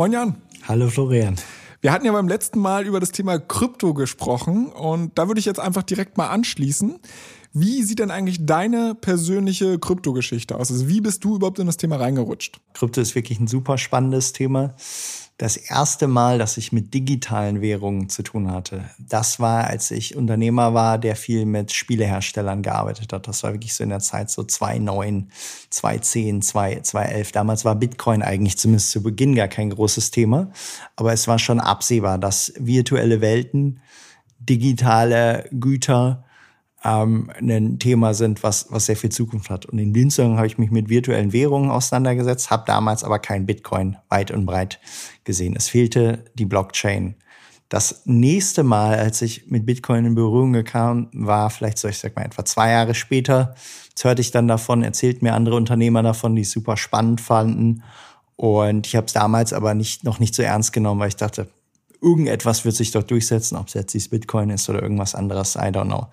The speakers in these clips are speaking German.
Moin Jan. Hallo Florian. Wir hatten ja beim letzten Mal über das Thema Krypto gesprochen und da würde ich jetzt einfach direkt mal anschließen. Wie sieht denn eigentlich deine persönliche Kryptogeschichte aus? Also wie bist du überhaupt in das Thema reingerutscht? Krypto ist wirklich ein super spannendes Thema das erste Mal, dass ich mit digitalen Währungen zu tun hatte, das war, als ich Unternehmer war, der viel mit Spieleherstellern gearbeitet hat. Das war wirklich so in der Zeit so 2009, 2010, 2011. Damals war Bitcoin eigentlich zumindest zu Beginn gar kein großes Thema, aber es war schon absehbar, dass virtuelle Welten, digitale Güter, ähm, ein Thema sind, was, was sehr viel Zukunft hat. Und in Zusammenhang habe ich mich mit virtuellen Währungen auseinandergesetzt, habe damals aber kein Bitcoin weit und breit gesehen. Es fehlte die Blockchain. Das nächste Mal, als ich mit Bitcoin in Berührung kam, war vielleicht so, ich sag mal, etwa zwei Jahre später. Jetzt hörte ich dann davon, erzählt mir andere Unternehmer davon, die es super spannend fanden. Und ich habe es damals aber nicht, noch nicht so ernst genommen, weil ich dachte, irgendetwas wird sich doch durchsetzen, ob es jetzt dieses Bitcoin ist oder irgendwas anderes, I don't know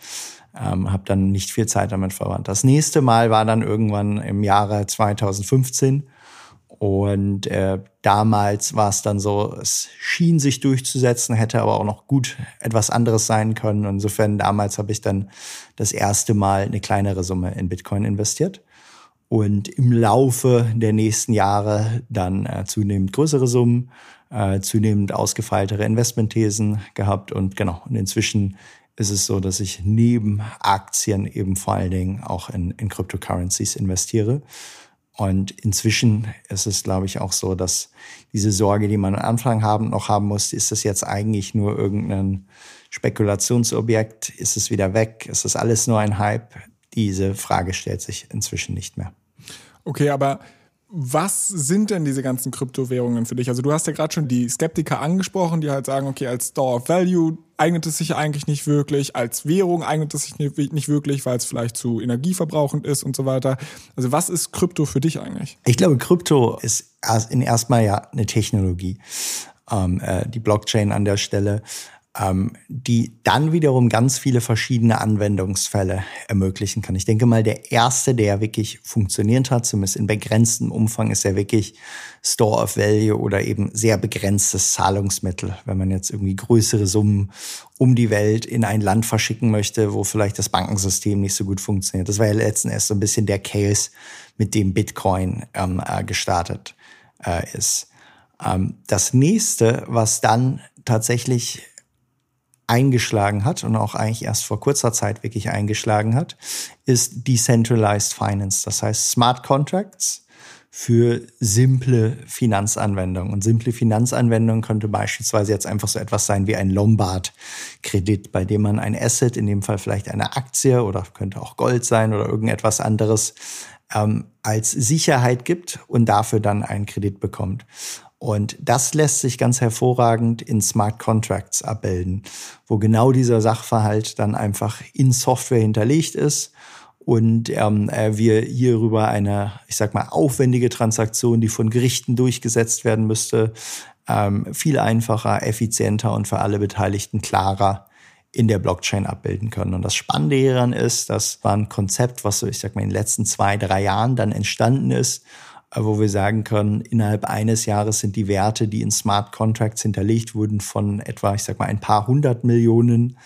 ähm, habe dann nicht viel Zeit damit verwandt. Das nächste Mal war dann irgendwann im Jahre 2015 und äh, damals war es dann so, es schien sich durchzusetzen, hätte aber auch noch gut etwas anderes sein können. Insofern damals habe ich dann das erste Mal eine kleinere Summe in Bitcoin investiert und im Laufe der nächsten Jahre dann äh, zunehmend größere Summen, äh, zunehmend ausgefeiltere Investmentthesen gehabt und genau, und inzwischen ist es so, dass ich neben Aktien eben vor allen Dingen auch in, in Cryptocurrencies investiere. Und inzwischen ist es, glaube ich, auch so, dass diese Sorge, die man am Anfang haben, noch haben muss, ist das jetzt eigentlich nur irgendein Spekulationsobjekt? Ist es wieder weg? Ist das alles nur ein Hype? Diese Frage stellt sich inzwischen nicht mehr. Okay, aber was sind denn diese ganzen Kryptowährungen für dich? Also du hast ja gerade schon die Skeptiker angesprochen, die halt sagen, okay, als Store of Value eignet es sich eigentlich nicht wirklich, als Währung eignet es sich nicht wirklich, weil es vielleicht zu energieverbrauchend ist und so weiter. Also was ist Krypto für dich eigentlich? Ich glaube, Krypto ist in erstmal ja eine Technologie. Ähm, äh, die Blockchain an der Stelle die dann wiederum ganz viele verschiedene Anwendungsfälle ermöglichen kann. Ich denke mal, der erste, der wirklich funktioniert hat, zumindest in begrenztem Umfang, ist ja wirklich Store of Value oder eben sehr begrenztes Zahlungsmittel. Wenn man jetzt irgendwie größere Summen um die Welt in ein Land verschicken möchte, wo vielleicht das Bankensystem nicht so gut funktioniert. Das war ja letzten Endes so ein bisschen der Case, mit dem Bitcoin ähm, äh, gestartet äh, ist. Ähm, das nächste, was dann tatsächlich eingeschlagen hat und auch eigentlich erst vor kurzer Zeit wirklich eingeschlagen hat, ist Decentralized Finance. Das heißt Smart Contracts für simple Finanzanwendungen. Und simple Finanzanwendungen könnte beispielsweise jetzt einfach so etwas sein wie ein Lombard-Kredit, bei dem man ein Asset, in dem Fall vielleicht eine Aktie oder könnte auch Gold sein oder irgendetwas anderes, ähm, als Sicherheit gibt und dafür dann einen Kredit bekommt. Und das lässt sich ganz hervorragend in Smart Contracts abbilden, wo genau dieser Sachverhalt dann einfach in Software hinterlegt ist und ähm, äh, wir hierüber eine, ich sag mal, aufwendige Transaktion, die von Gerichten durchgesetzt werden müsste, ähm, viel einfacher, effizienter und für alle Beteiligten klarer in der Blockchain abbilden können. Und das Spannende hieran ist, das war ein Konzept, was so, ich sag mal, in den letzten zwei, drei Jahren dann entstanden ist wo wir sagen können, innerhalb eines Jahres sind die Werte, die in Smart Contracts hinterlegt wurden, von etwa, ich sag mal, ein paar hundert Millionen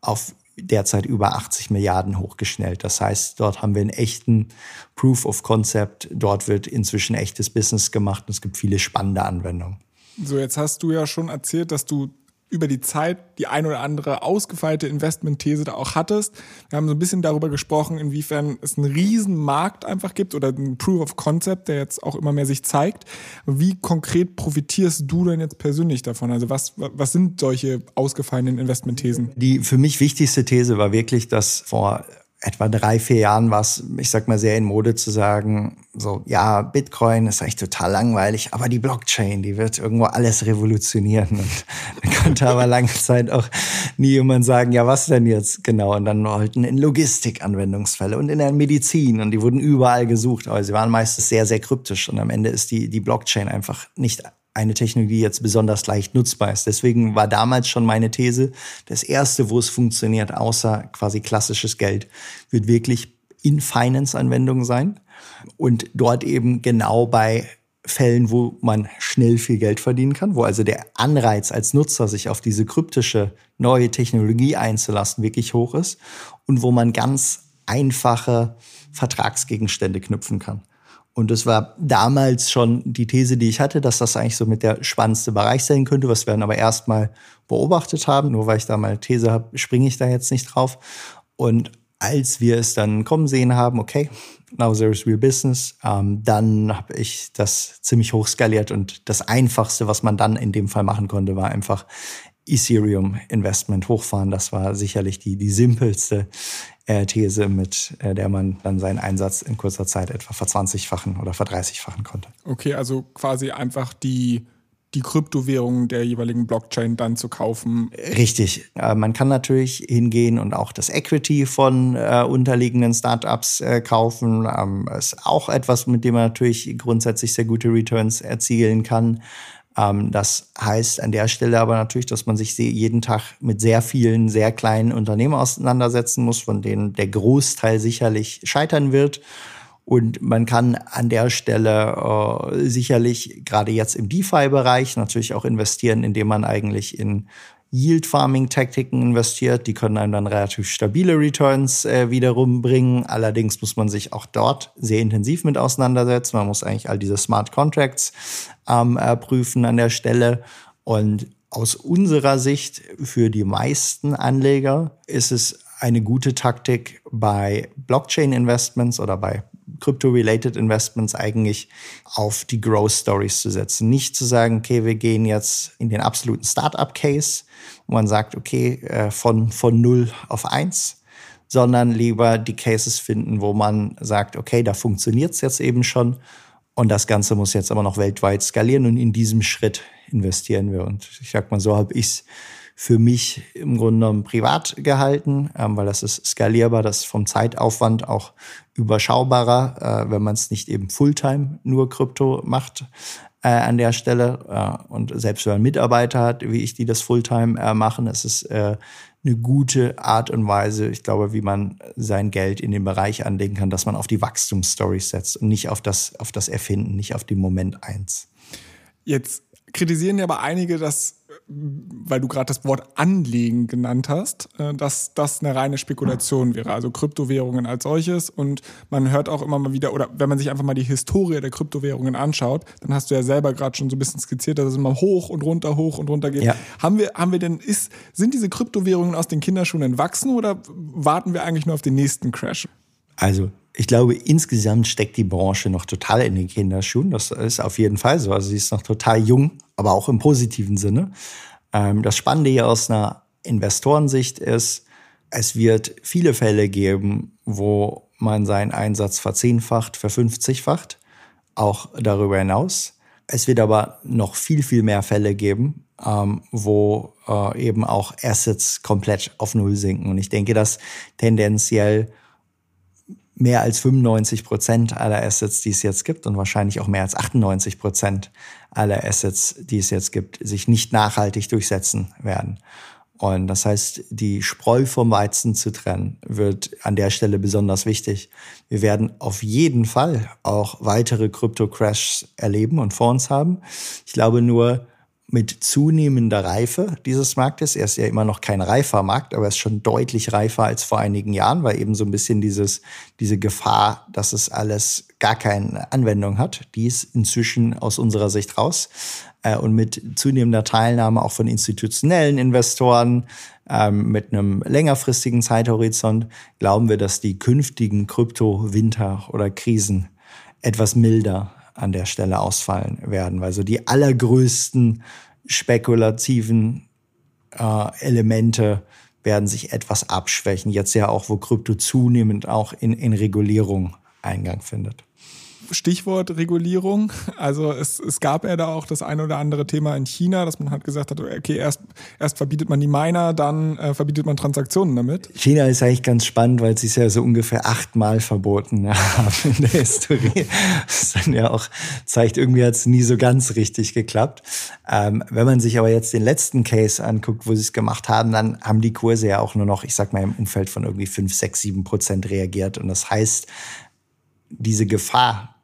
auf derzeit über 80 Milliarden hochgeschnellt. Das heißt, dort haben wir einen echten Proof of Concept. Dort wird inzwischen echtes Business gemacht und es gibt viele spannende Anwendungen. So, jetzt hast du ja schon erzählt, dass du über die Zeit die ein oder andere ausgefeilte Investmentthese da auch hattest. Wir haben so ein bisschen darüber gesprochen, inwiefern es einen riesen Markt einfach gibt oder einen Proof of Concept, der jetzt auch immer mehr sich zeigt. Wie konkret profitierst du denn jetzt persönlich davon? Also was, was sind solche ausgefallenen Investmentthesen? Die für mich wichtigste These war wirklich, dass vor etwa drei, vier Jahren war es, ich sag mal, sehr in Mode zu sagen, so, ja, Bitcoin ist eigentlich total langweilig, aber die Blockchain, die wird irgendwo alles revolutionieren. Und dann konnte aber lange Zeit auch nie jemand sagen, ja, was denn jetzt genau? Und dann wollten in Logistik Anwendungsfälle und in der Medizin und die wurden überall gesucht, aber sie waren meistens sehr, sehr kryptisch und am Ende ist die, die Blockchain einfach nicht eine Technologie jetzt besonders leicht nutzbar ist. Deswegen war damals schon meine These, das erste, wo es funktioniert, außer quasi klassisches Geld, wird wirklich in Finance-Anwendungen sein und dort eben genau bei Fällen, wo man schnell viel Geld verdienen kann, wo also der Anreiz als Nutzer, sich auf diese kryptische neue Technologie einzulassen, wirklich hoch ist und wo man ganz einfache Vertragsgegenstände knüpfen kann. Und das war damals schon die These, die ich hatte, dass das eigentlich so mit der spannendste Bereich sein könnte, was wir dann aber erstmal beobachtet haben. Nur weil ich da mal These habe, springe ich da jetzt nicht drauf. Und als wir es dann kommen sehen haben, okay, now there is real business, ähm, dann habe ich das ziemlich hoch skaliert und das Einfachste, was man dann in dem Fall machen konnte, war einfach Ethereum Investment hochfahren. Das war sicherlich die, die simpelste äh, These, mit äh, der man dann seinen Einsatz in kurzer Zeit etwa verzwanzigfachen oder verdreißigfachen konnte. Okay, also quasi einfach die die Kryptowährungen der jeweiligen Blockchain dann zu kaufen. Richtig. Äh, man kann natürlich hingehen und auch das Equity von äh, unterliegenden Startups äh, kaufen. Ähm, ist auch etwas, mit dem man natürlich grundsätzlich sehr gute Returns erzielen kann. Ähm, das heißt an der Stelle aber natürlich, dass man sich jeden Tag mit sehr vielen, sehr kleinen Unternehmen auseinandersetzen muss, von denen der Großteil sicherlich scheitern wird. Und man kann an der Stelle äh, sicherlich gerade jetzt im DeFi-Bereich natürlich auch investieren, indem man eigentlich in Yield-Farming-Taktiken investiert. Die können einem dann relativ stabile Returns äh, wiederum bringen. Allerdings muss man sich auch dort sehr intensiv mit auseinandersetzen. Man muss eigentlich all diese Smart Contracts ähm, äh, prüfen an der Stelle. Und aus unserer Sicht für die meisten Anleger ist es eine gute Taktik bei Blockchain-Investments oder bei Crypto-related Investments eigentlich auf die Growth Stories zu setzen. Nicht zu sagen, okay, wir gehen jetzt in den absoluten Startup-Case, wo man sagt, okay, äh, von, von 0 auf 1, sondern lieber die Cases finden, wo man sagt, okay, da funktioniert es jetzt eben schon und das Ganze muss jetzt aber noch weltweit skalieren und in diesem Schritt investieren wir. Und ich sag mal, so habe ich es für mich im Grunde genommen privat gehalten, ähm, weil das ist skalierbar, das ist vom Zeitaufwand auch überschaubarer, äh, wenn man es nicht eben Fulltime nur Krypto macht äh, an der Stelle. Äh, und selbst wenn man Mitarbeiter hat, wie ich, die das Fulltime äh, machen, es ist äh, eine gute Art und Weise, ich glaube, wie man sein Geld in den Bereich anlegen kann, dass man auf die Wachstumsstories setzt und nicht auf das, auf das Erfinden, nicht auf den Moment eins. Jetzt kritisieren ja aber einige, dass weil du gerade das Wort anlegen genannt hast, äh, dass das eine reine Spekulation wäre, also Kryptowährungen als solches. Und man hört auch immer mal wieder, oder wenn man sich einfach mal die Historie der Kryptowährungen anschaut, dann hast du ja selber gerade schon so ein bisschen skizziert, dass es immer hoch und runter, hoch und runter geht. Ja. Haben wir, haben wir denn, ist, sind diese Kryptowährungen aus den Kinderschuhen entwachsen oder warten wir eigentlich nur auf den nächsten Crash? Also ich glaube, insgesamt steckt die Branche noch total in den Kinderschuhen. Das ist auf jeden Fall so. Also sie ist noch total jung, aber auch im positiven Sinne. Ähm, das Spannende hier aus einer Investorensicht ist, es wird viele Fälle geben, wo man seinen Einsatz verzehnfacht, verfünfzigfacht, auch darüber hinaus. Es wird aber noch viel, viel mehr Fälle geben, ähm, wo äh, eben auch Assets komplett auf Null sinken. Und ich denke, dass tendenziell mehr als 95 Prozent aller Assets, die es jetzt gibt und wahrscheinlich auch mehr als 98 Prozent aller Assets, die es jetzt gibt, sich nicht nachhaltig durchsetzen werden. Und das heißt, die Spreu vom Weizen zu trennen, wird an der Stelle besonders wichtig. Wir werden auf jeden Fall auch weitere Krypto-Crashs erleben und vor uns haben. Ich glaube nur, mit zunehmender Reife dieses Marktes. Er ist ja immer noch kein reifer Markt, aber er ist schon deutlich reifer als vor einigen Jahren, weil eben so ein bisschen dieses, diese Gefahr, dass es alles gar keine Anwendung hat, die ist inzwischen aus unserer Sicht raus. Äh, und mit zunehmender Teilnahme auch von institutionellen Investoren, ähm, mit einem längerfristigen Zeithorizont, glauben wir, dass die künftigen Krypto-Winter oder Krisen etwas milder an der Stelle ausfallen werden, weil so die allergrößten spekulativen äh, Elemente werden sich etwas abschwächen. Jetzt ja auch, wo Krypto zunehmend auch in, in Regulierung Eingang findet. Stichwort Regulierung. Also es, es gab ja da auch das ein oder andere Thema in China, dass man halt gesagt hat, okay, erst, erst verbietet man die Miner, dann äh, verbietet man Transaktionen damit. China ist eigentlich ganz spannend, weil sie es ja so ungefähr achtmal verboten haben in der Historie. Das dann ja auch zeigt, irgendwie hat es nie so ganz richtig geklappt. Ähm, wenn man sich aber jetzt den letzten Case anguckt, wo sie es gemacht haben, dann haben die Kurse ja auch nur noch, ich sag mal, im Umfeld von irgendwie fünf, sechs, sieben Prozent reagiert. Und das heißt, diese Gefahr,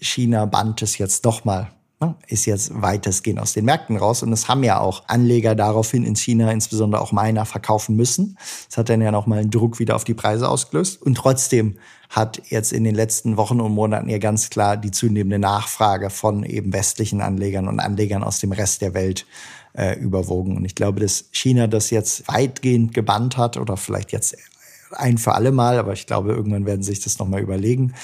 China bannt es jetzt doch mal, ne, ist jetzt weitestgehend aus den Märkten raus. Und es haben ja auch Anleger daraufhin in China, insbesondere auch Miner, verkaufen müssen. Das hat dann ja nochmal einen Druck wieder auf die Preise ausgelöst. Und trotzdem hat jetzt in den letzten Wochen und Monaten ja ganz klar die zunehmende Nachfrage von eben westlichen Anlegern und Anlegern aus dem Rest der Welt äh, überwogen. Und ich glaube, dass China das jetzt weitgehend gebannt hat oder vielleicht jetzt ein für alle Mal, aber ich glaube, irgendwann werden sich das nochmal überlegen,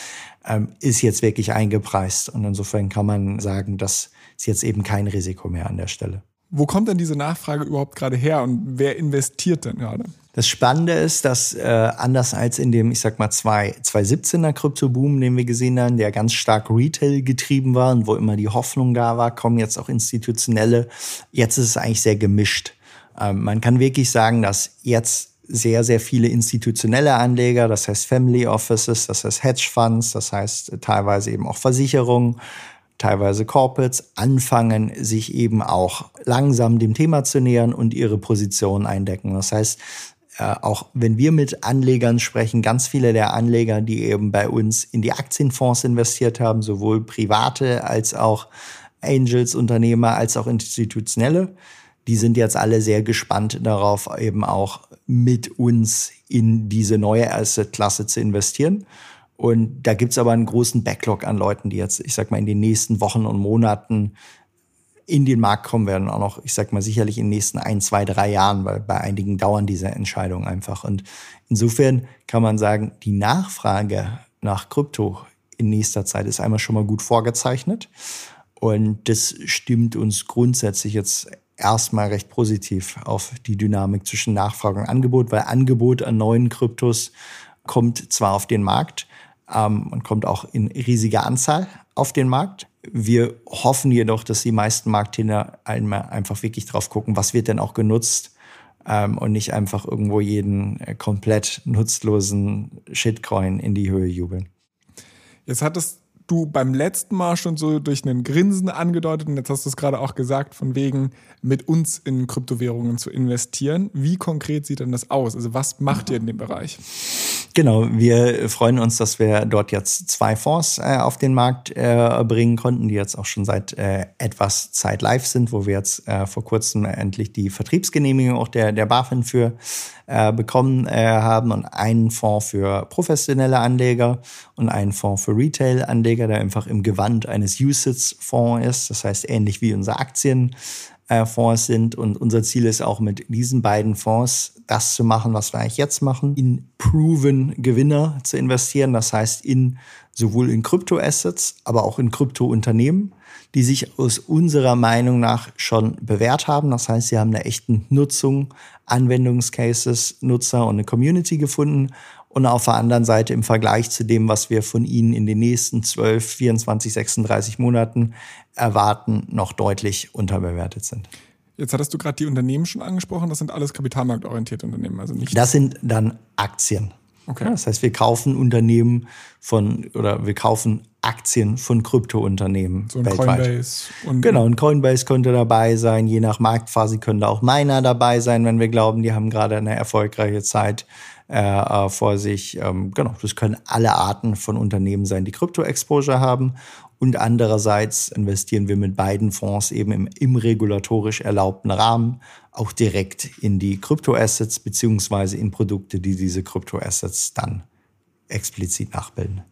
ist jetzt wirklich eingepreist. Und insofern kann man sagen, das ist jetzt eben kein Risiko mehr an der Stelle. Wo kommt denn diese Nachfrage überhaupt gerade her und wer investiert denn gerade? Das Spannende ist, dass äh, anders als in dem, ich sag mal, 2017er Kryptoboom, den wir gesehen haben, der ganz stark Retail getrieben war und wo immer die Hoffnung da war, kommen jetzt auch institutionelle. Jetzt ist es eigentlich sehr gemischt. Ähm, man kann wirklich sagen, dass jetzt sehr, sehr viele institutionelle Anleger, das heißt Family Offices, das heißt Hedge Funds, das heißt teilweise eben auch Versicherungen, teilweise Corporates anfangen, sich eben auch langsam dem Thema zu nähern und ihre Position eindecken. Das heißt, äh, auch wenn wir mit Anlegern sprechen, ganz viele der Anleger, die eben bei uns in die Aktienfonds investiert haben, sowohl private als auch Angels, Unternehmer, als auch institutionelle, die sind jetzt alle sehr gespannt darauf, eben auch mit uns in diese neue Asset-Klasse zu investieren. Und da gibt's aber einen großen Backlog an Leuten, die jetzt, ich sag mal, in den nächsten Wochen und Monaten in den Markt kommen werden. Auch noch, ich sag mal, sicherlich in den nächsten ein, zwei, drei Jahren, weil bei einigen dauern diese Entscheidungen einfach. Und insofern kann man sagen, die Nachfrage nach Krypto in nächster Zeit ist einmal schon mal gut vorgezeichnet. Und das stimmt uns grundsätzlich jetzt erstmal recht positiv auf die Dynamik zwischen Nachfrage und Angebot, weil Angebot an neuen Kryptos kommt zwar auf den Markt ähm, und kommt auch in riesiger Anzahl auf den Markt. Wir hoffen jedoch, dass die meisten Marktteilnehmer einfach wirklich drauf gucken, was wird denn auch genutzt ähm, und nicht einfach irgendwo jeden äh, komplett nutzlosen Shitcoin in die Höhe jubeln. Jetzt hat es du beim letzten Mal schon so durch einen Grinsen angedeutet und jetzt hast du es gerade auch gesagt, von wegen mit uns in Kryptowährungen zu investieren. Wie konkret sieht denn das aus? Also was macht ihr in dem Bereich? Genau, wir freuen uns, dass wir dort jetzt zwei Fonds äh, auf den Markt äh, bringen konnten, die jetzt auch schon seit äh, etwas Zeit live sind, wo wir jetzt äh, vor kurzem endlich die Vertriebsgenehmigung auch der, der BaFin für äh, bekommen äh, haben und einen Fonds für professionelle Anleger und einen Fonds für Retail-Anleger, der einfach im Gewand eines USITS-Fonds ist, das heißt ähnlich wie unser Aktien äh, Fonds sind. Und unser Ziel ist auch mit diesen beiden Fonds das zu machen, was wir eigentlich jetzt machen, in proven Gewinner zu investieren. Das heißt, in sowohl in Kryptoassets, aber auch in Kryptounternehmen, die sich aus unserer Meinung nach schon bewährt haben. Das heißt, sie haben eine echten Nutzung, Anwendungscases, Nutzer und eine Community gefunden und auf der anderen Seite im Vergleich zu dem, was wir von ihnen in den nächsten 12, 24, 36 Monaten erwarten, noch deutlich unterbewertet sind. Jetzt hattest du gerade die Unternehmen schon angesprochen. Das sind alles kapitalmarktorientierte Unternehmen, also nicht. Das sind dann Aktien. Okay. Das heißt, wir kaufen Unternehmen von oder wir kaufen Aktien von Kryptounternehmen so ein weltweit. Coinbase und genau, ein Coinbase könnte dabei sein. Je nach Marktphase können da auch Miner dabei sein, wenn wir glauben, die haben gerade eine erfolgreiche Zeit äh, vor sich. Ähm, genau, das können alle Arten von Unternehmen sein, die Krypto-Exposure haben. Und andererseits investieren wir mit beiden Fonds eben im, im regulatorisch erlaubten Rahmen auch direkt in die Kryptoassets beziehungsweise in Produkte, die diese Kryptoassets dann explizit nachbilden.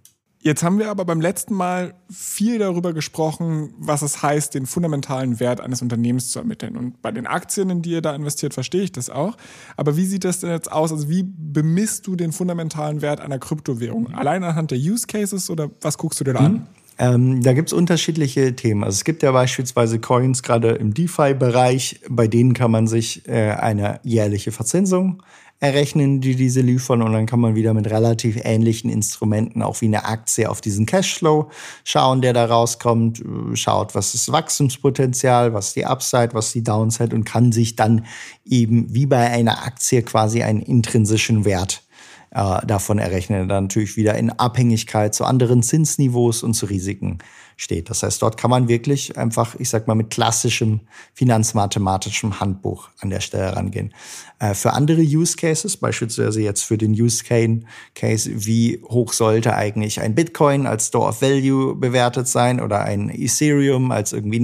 Jetzt haben wir aber beim letzten Mal viel darüber gesprochen, was es heißt, den fundamentalen Wert eines Unternehmens zu ermitteln. Und bei den Aktien, in die ihr da investiert, verstehe ich das auch. Aber wie sieht das denn jetzt aus? Also wie bemisst du den fundamentalen Wert einer Kryptowährung? Allein anhand der Use Cases oder was guckst du dir da an? Ähm, da gibt es unterschiedliche Themen. Also es gibt ja beispielsweise Coins gerade im DeFi-Bereich, bei denen kann man sich äh, eine jährliche Verzinsung errechnen, die diese liefern. Und dann kann man wieder mit relativ ähnlichen Instrumenten, auch wie eine Aktie, auf diesen Cashflow schauen, der da rauskommt, schaut, was ist Wachstumspotenzial, was die Upside, was die Downside und kann sich dann eben wie bei einer Aktie quasi einen intrinsischen Wert äh, davon errechnen, dann natürlich wieder in Abhängigkeit zu anderen Zinsniveaus und zu Risiken steht. Das heißt, dort kann man wirklich einfach, ich sag mal, mit klassischem finanzmathematischem Handbuch an der Stelle rangehen. Äh, für andere Use Cases, beispielsweise jetzt für den Use Case, wie hoch sollte eigentlich ein Bitcoin als Store of Value bewertet sein oder ein Ethereum als irgendwie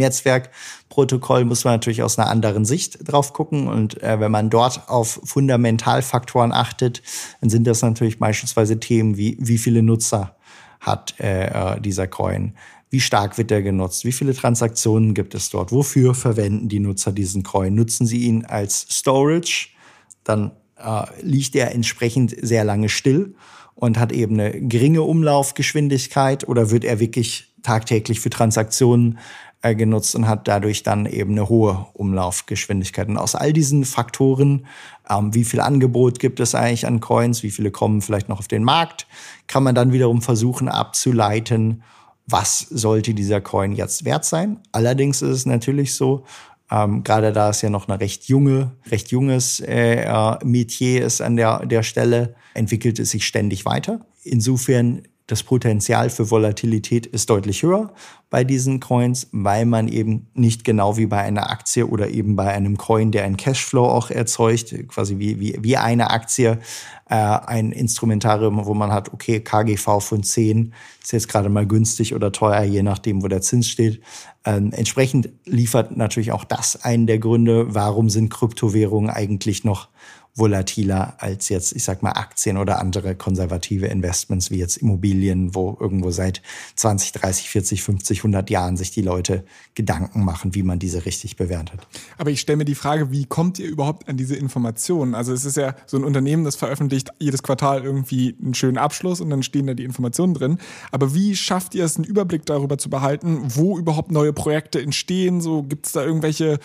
Netzwerkprotokoll, muss man natürlich aus einer anderen Sicht drauf gucken. Und äh, wenn man dort auf Fundamentalfaktoren achtet, dann sind das natürlich beispielsweise Themen wie, wie viele Nutzer hat äh, äh dieser Coin? Wie stark wird der genutzt? Wie viele Transaktionen gibt es dort? Wofür verwenden die Nutzer diesen Coin? Nutzen sie ihn als Storage? Dann äh, liegt er entsprechend sehr lange still und hat eben eine geringe Umlaufgeschwindigkeit oder wird er wirklich tagtäglich für Transaktionen äh, genutzt und hat dadurch dann eben eine hohe Umlaufgeschwindigkeit. Und aus all diesen Faktoren, ähm, wie viel Angebot gibt es eigentlich an Coins, wie viele kommen vielleicht noch auf den Markt, kann man dann wiederum versuchen abzuleiten, was sollte dieser Coin jetzt wert sein. Allerdings ist es natürlich so, ähm, gerade da es ja noch eine recht junge, recht junges äh, äh, Metier ist an der, der Stelle, entwickelt es sich ständig weiter. Insofern das Potenzial für Volatilität ist deutlich höher bei diesen Coins, weil man eben nicht genau wie bei einer Aktie oder eben bei einem Coin, der einen Cashflow auch erzeugt, quasi wie, wie, wie eine Aktie, äh, ein Instrumentarium, wo man hat, okay, KGV von 10 ist jetzt gerade mal günstig oder teuer, je nachdem, wo der Zins steht. Ähm, entsprechend liefert natürlich auch das einen der Gründe, warum sind Kryptowährungen eigentlich noch volatiler als jetzt, ich sag mal, Aktien oder andere konservative Investments wie jetzt Immobilien, wo irgendwo seit 20, 30, 40, 50, 100 Jahren sich die Leute Gedanken machen, wie man diese richtig bewertet. Aber ich stelle mir die Frage, wie kommt ihr überhaupt an diese Informationen? Also es ist ja so ein Unternehmen, das veröffentlicht jedes Quartal irgendwie einen schönen Abschluss und dann stehen da die Informationen drin. Aber wie schafft ihr es, einen Überblick darüber zu behalten, wo überhaupt neue Projekte entstehen? So gibt es da irgendwelche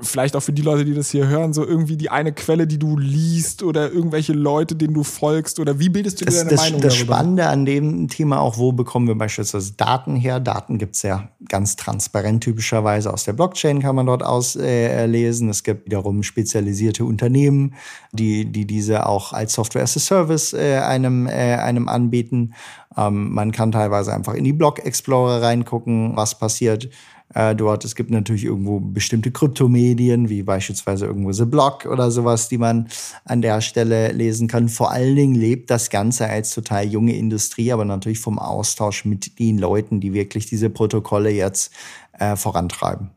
vielleicht auch für die Leute, die das hier hören, so irgendwie die eine Quelle, die du liest oder irgendwelche Leute, denen du folgst oder wie bildest du das, dir deine das, Meinung Das darüber? Spannende an dem Thema auch, wo bekommen wir beispielsweise Daten her? Daten gibt's ja ganz transparent typischerweise aus der Blockchain kann man dort auslesen. Äh, es gibt wiederum spezialisierte Unternehmen, die, die diese auch als Software as a Service äh, einem, äh, einem anbieten. Ähm, man kann teilweise einfach in die Block Explorer reingucken, was passiert äh, dort. Es gibt natürlich irgendwo bestimmte Kryptomedien, wie beispielsweise irgendwo The Block oder sowas, die man an der Stelle lesen kann. Vor allen Dingen lebt das Ganze als total junge Industrie, aber natürlich vom Austausch mit den Leuten, die wirklich diese Protokolle jetzt äh, vorantreiben.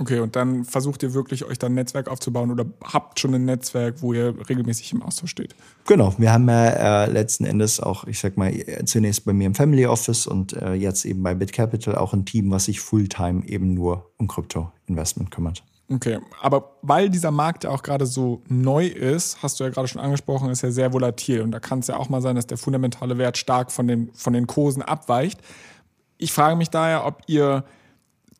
Okay, und dann versucht ihr wirklich, euch dann ein Netzwerk aufzubauen oder habt schon ein Netzwerk, wo ihr regelmäßig im Austausch steht? Genau, wir haben ja äh, letzten Endes auch, ich sag mal, zunächst bei mir im Family Office und äh, jetzt eben bei BitCapital auch ein Team, was sich Fulltime eben nur um Krypto-Investment kümmert. Okay, aber weil dieser Markt ja auch gerade so neu ist, hast du ja gerade schon angesprochen, ist ja sehr volatil und da kann es ja auch mal sein, dass der fundamentale Wert stark von den, von den Kursen abweicht. Ich frage mich daher, ob ihr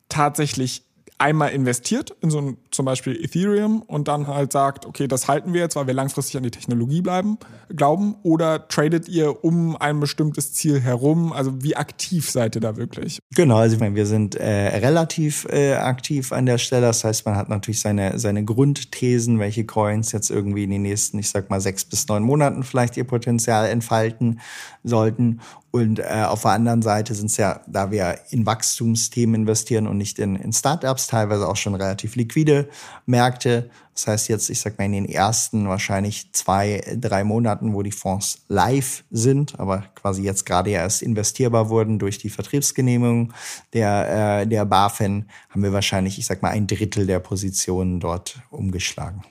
tatsächlich einmal investiert in so ein zum Beispiel Ethereum und dann halt sagt, okay, das halten wir jetzt, weil wir langfristig an die Technologie bleiben, glauben, oder tradet ihr um ein bestimmtes Ziel herum? Also wie aktiv seid ihr da wirklich? Genau, also ich meine, wir sind äh, relativ äh, aktiv an der Stelle. Das heißt, man hat natürlich seine, seine Grundthesen, welche Coins jetzt irgendwie in den nächsten, ich sag mal, sechs bis neun Monaten vielleicht ihr Potenzial entfalten sollten. Und äh, auf der anderen Seite sind es ja, da wir in Wachstumsthemen investieren und nicht in, in Startups, teilweise auch schon relativ liquide Märkte. Das heißt jetzt, ich sag mal, in den ersten wahrscheinlich zwei, drei Monaten, wo die Fonds live sind, aber quasi jetzt gerade erst investierbar wurden durch die Vertriebsgenehmigung der, äh, der BaFin, haben wir wahrscheinlich, ich sag mal, ein Drittel der Positionen dort umgeschlagen.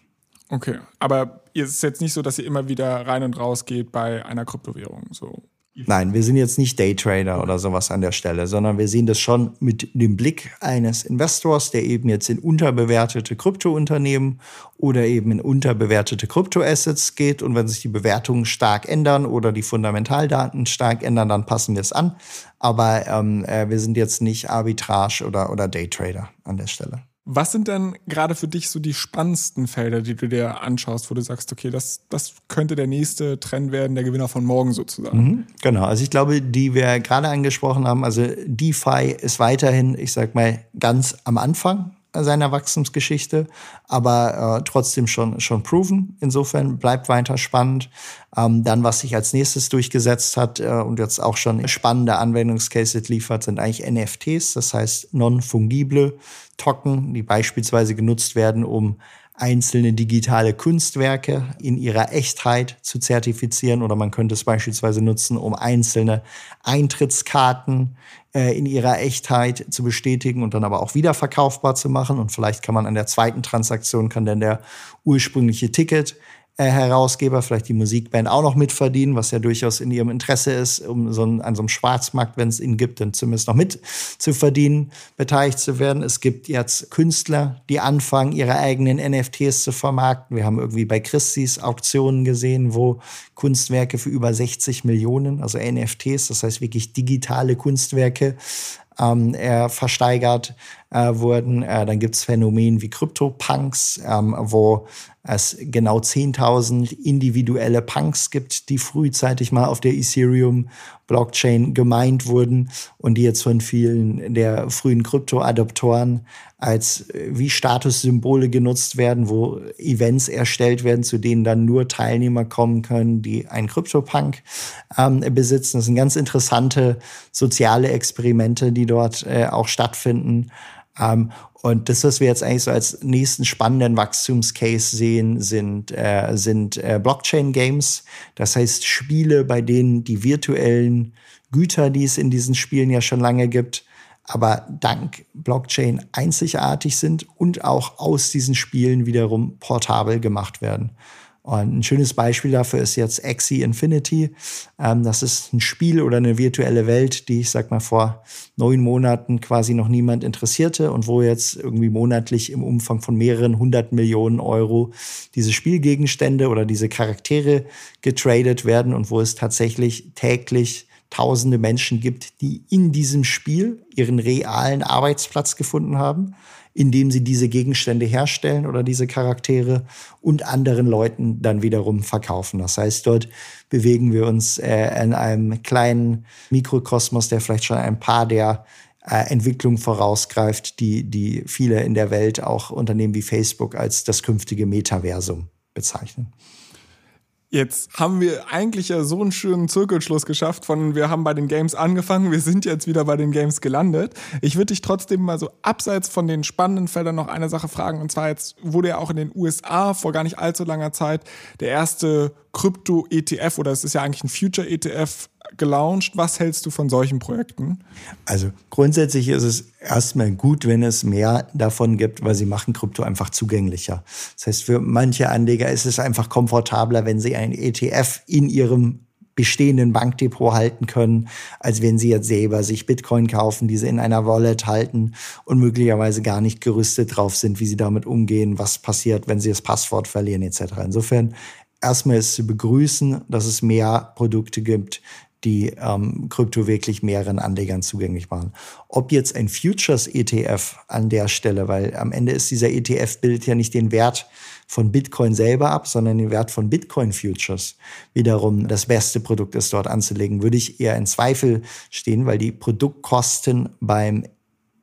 Okay, aber es ist jetzt nicht so, dass ihr immer wieder rein und raus geht bei einer Kryptowährung. So Nein, wir sind jetzt nicht Daytrader oder sowas an der Stelle, sondern wir sehen das schon mit dem Blick eines Investors, der eben jetzt in unterbewertete Kryptounternehmen oder eben in unterbewertete Kryptoassets geht. Und wenn sich die Bewertungen stark ändern oder die Fundamentaldaten stark ändern, dann passen wir es an. Aber ähm, äh, wir sind jetzt nicht Arbitrage oder, oder Daytrader an der Stelle. Was sind denn gerade für dich so die spannendsten Felder, die du dir anschaust, wo du sagst, okay, das, das könnte der nächste Trend werden, der Gewinner von morgen sozusagen? Mhm, genau, also ich glaube, die wir gerade angesprochen haben, also DeFi ist weiterhin, ich sag mal, ganz am Anfang seiner Wachstumsgeschichte, aber äh, trotzdem schon, schon proven. Insofern bleibt weiter spannend. Ähm, dann, was sich als nächstes durchgesetzt hat äh, und jetzt auch schon spannende Anwendungscases liefert, sind eigentlich NFTs, das heißt non-fungible Token, die beispielsweise genutzt werden, um einzelne digitale Kunstwerke in ihrer Echtheit zu zertifizieren. Oder man könnte es beispielsweise nutzen, um einzelne Eintrittskarten äh, in ihrer Echtheit zu bestätigen und dann aber auch wiederverkaufbar zu machen. Und vielleicht kann man an der zweiten Transaktion kann dann der ursprüngliche Ticket Herausgeber, vielleicht die Musikband auch noch mitverdienen, was ja durchaus in ihrem Interesse ist, um so ein, an so einem Schwarzmarkt, wenn es ihn gibt, dann zumindest noch mit zu verdienen, beteiligt zu werden. Es gibt jetzt Künstler, die anfangen, ihre eigenen NFTs zu vermarkten. Wir haben irgendwie bei Christie's Auktionen gesehen, wo Kunstwerke für über 60 Millionen, also NFTs, das heißt wirklich digitale Kunstwerke, ähm, äh, versteigert äh, wurden. Äh, dann gibt's Phänomene wie Crypto-Punks, ähm, wo es genau 10.000 individuelle Punks gibt, die frühzeitig mal auf der Ethereum-Blockchain gemeint wurden und die jetzt von vielen der frühen Krypto-Adoptoren als äh, wie Statussymbole genutzt werden, wo Events erstellt werden, zu denen dann nur Teilnehmer kommen können, die einen Krypto-Punk ähm, besitzen. Das sind ganz interessante soziale Experimente, die dort äh, auch stattfinden. Ähm, und das, was wir jetzt eigentlich so als nächsten spannenden Wachstumscase sehen, sind, äh, sind äh, Blockchain-Games. Das heißt Spiele, bei denen die virtuellen Güter, die es in diesen Spielen ja schon lange gibt, aber dank Blockchain einzigartig sind und auch aus diesen Spielen wiederum portabel gemacht werden. Und ein schönes Beispiel dafür ist jetzt Axie Infinity. Ähm, das ist ein Spiel oder eine virtuelle Welt, die ich sag mal vor neun Monaten quasi noch niemand interessierte und wo jetzt irgendwie monatlich im Umfang von mehreren hundert Millionen Euro diese Spielgegenstände oder diese Charaktere getradet werden und wo es tatsächlich täglich tausende Menschen gibt, die in diesem Spiel ihren realen Arbeitsplatz gefunden haben indem sie diese Gegenstände herstellen oder diese Charaktere und anderen Leuten dann wiederum verkaufen. Das heißt, dort bewegen wir uns äh, in einem kleinen Mikrokosmos, der vielleicht schon ein paar der äh, Entwicklung vorausgreift, die, die viele in der Welt, auch Unternehmen wie Facebook, als das künftige Metaversum bezeichnen. Jetzt haben wir eigentlich ja so einen schönen Zirkelschluss geschafft von wir haben bei den Games angefangen, wir sind jetzt wieder bei den Games gelandet. Ich würde dich trotzdem mal so abseits von den spannenden Feldern noch eine Sache fragen und zwar jetzt wurde ja auch in den USA vor gar nicht allzu langer Zeit der erste Krypto-ETF oder es ist ja eigentlich ein Future-ETF gelauncht. Was hältst du von solchen Projekten? Also grundsätzlich ist es erstmal gut, wenn es mehr davon gibt, weil sie machen Krypto einfach zugänglicher. Das heißt, für manche Anleger ist es einfach komfortabler, wenn sie einen ETF in ihrem bestehenden Bankdepot halten können, als wenn sie jetzt selber sich Bitcoin kaufen, diese in einer Wallet halten und möglicherweise gar nicht gerüstet drauf sind, wie sie damit umgehen, was passiert, wenn sie das Passwort verlieren etc. Insofern erstmal ist zu begrüßen, dass es mehr Produkte gibt, die ähm, Krypto wirklich mehreren Anlegern zugänglich machen. Ob jetzt ein Futures-ETF an der Stelle, weil am Ende ist dieser ETF bildet ja nicht den Wert von Bitcoin selber ab, sondern den Wert von Bitcoin Futures wiederum das beste Produkt ist, dort anzulegen, würde ich eher in Zweifel stehen, weil die Produktkosten beim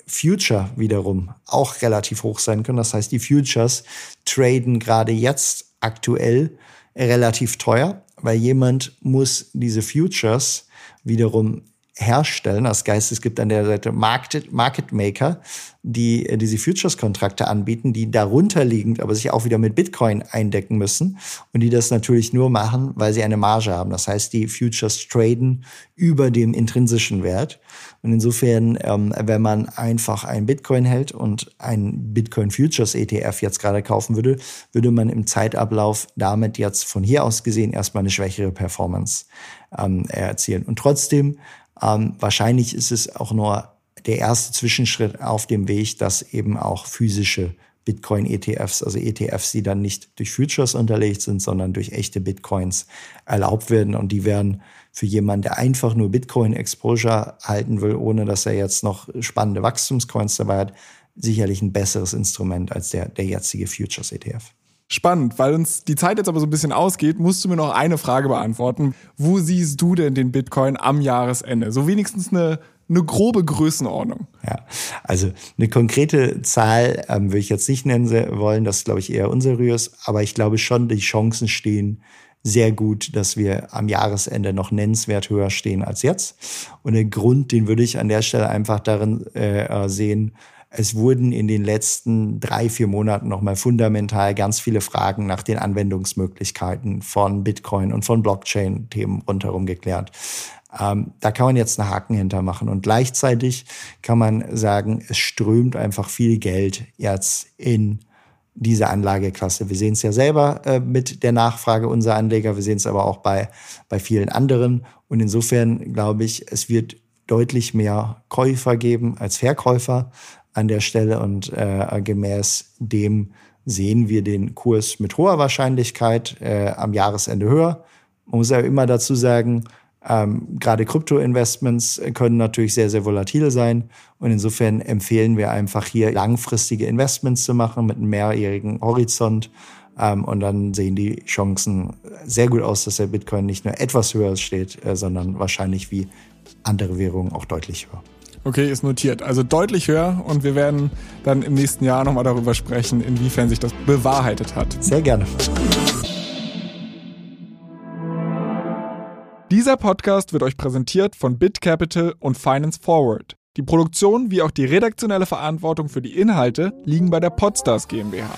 Future wiederum auch relativ hoch sein können. Das heißt, die Futures traden gerade jetzt aktuell relativ teuer weil jemand muss diese Futures wiederum herstellen. Das heißt, es gibt an der Seite Market, Market Maker, die diese Futures-Kontrakte anbieten, die darunter liegend aber sich auch wieder mit Bitcoin eindecken müssen und die das natürlich nur machen, weil sie eine Marge haben. Das heißt, die Futures traden über dem intrinsischen Wert. Und insofern, ähm, wenn man einfach ein Bitcoin hält und ein Bitcoin Futures ETF jetzt gerade kaufen würde, würde man im Zeitablauf damit jetzt von hier aus gesehen erstmal eine schwächere Performance ähm, erzielen. Und trotzdem, ähm, wahrscheinlich ist es auch nur der erste Zwischenschritt auf dem Weg, dass eben auch physische Bitcoin-ETFs, also ETFs, die dann nicht durch Futures unterlegt sind, sondern durch echte Bitcoins erlaubt werden. Und die werden für jemanden, der einfach nur Bitcoin-Exposure halten will, ohne dass er jetzt noch spannende Wachstumscoins dabei hat, sicherlich ein besseres Instrument als der, der jetzige Futures-ETF. Spannend, weil uns die Zeit jetzt aber so ein bisschen ausgeht, musst du mir noch eine Frage beantworten. Wo siehst du denn den Bitcoin am Jahresende? So wenigstens eine eine grobe Größenordnung. Ja, also eine konkrete Zahl ähm, würde ich jetzt nicht nennen wollen, das ist, glaube ich, eher unseriös, aber ich glaube schon, die Chancen stehen sehr gut, dass wir am Jahresende noch nennenswert höher stehen als jetzt. Und der Grund, den würde ich an der Stelle einfach darin äh, sehen, es wurden in den letzten drei, vier Monaten nochmal fundamental ganz viele Fragen nach den Anwendungsmöglichkeiten von Bitcoin und von Blockchain-Themen rundherum geklärt. Ähm, da kann man jetzt einen Haken hintermachen. Und gleichzeitig kann man sagen, es strömt einfach viel Geld jetzt in diese Anlageklasse. Wir sehen es ja selber äh, mit der Nachfrage unserer Anleger, wir sehen es aber auch bei, bei vielen anderen. Und insofern glaube ich, es wird deutlich mehr Käufer geben als Verkäufer an der Stelle. Und äh, gemäß dem sehen wir den Kurs mit hoher Wahrscheinlichkeit äh, am Jahresende höher. Man muss ja immer dazu sagen, ähm, Gerade Krypto-Investments können natürlich sehr, sehr volatil sein. Und insofern empfehlen wir einfach hier langfristige Investments zu machen mit einem mehrjährigen Horizont. Ähm, und dann sehen die Chancen sehr gut aus, dass der Bitcoin nicht nur etwas höher steht, äh, sondern wahrscheinlich wie andere Währungen auch deutlich höher. Okay, ist notiert. Also deutlich höher und wir werden dann im nächsten Jahr nochmal darüber sprechen, inwiefern sich das bewahrheitet hat. Sehr gerne. Dieser Podcast wird euch präsentiert von BitCapital und Finance Forward. Die Produktion wie auch die redaktionelle Verantwortung für die Inhalte liegen bei der Podstars GmbH.